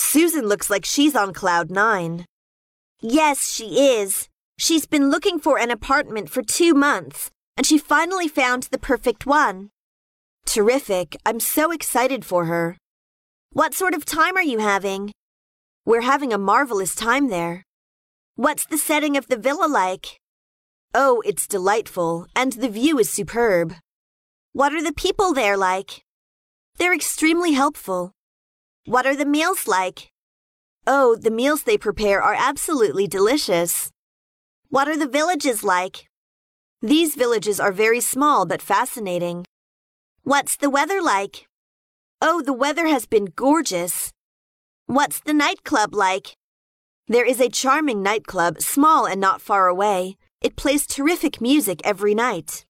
Susan looks like she's on cloud nine. Yes, she is. She's been looking for an apartment for two months, and she finally found the perfect one. Terrific. I'm so excited for her. What sort of time are you having? We're having a marvelous time there. What's the setting of the villa like? Oh, it's delightful, and the view is superb. What are the people there like? They're extremely helpful. What are the meals like? Oh, the meals they prepare are absolutely delicious. What are the villages like? These villages are very small but fascinating. What's the weather like? Oh, the weather has been gorgeous. What's the nightclub like? There is a charming nightclub, small and not far away. It plays terrific music every night.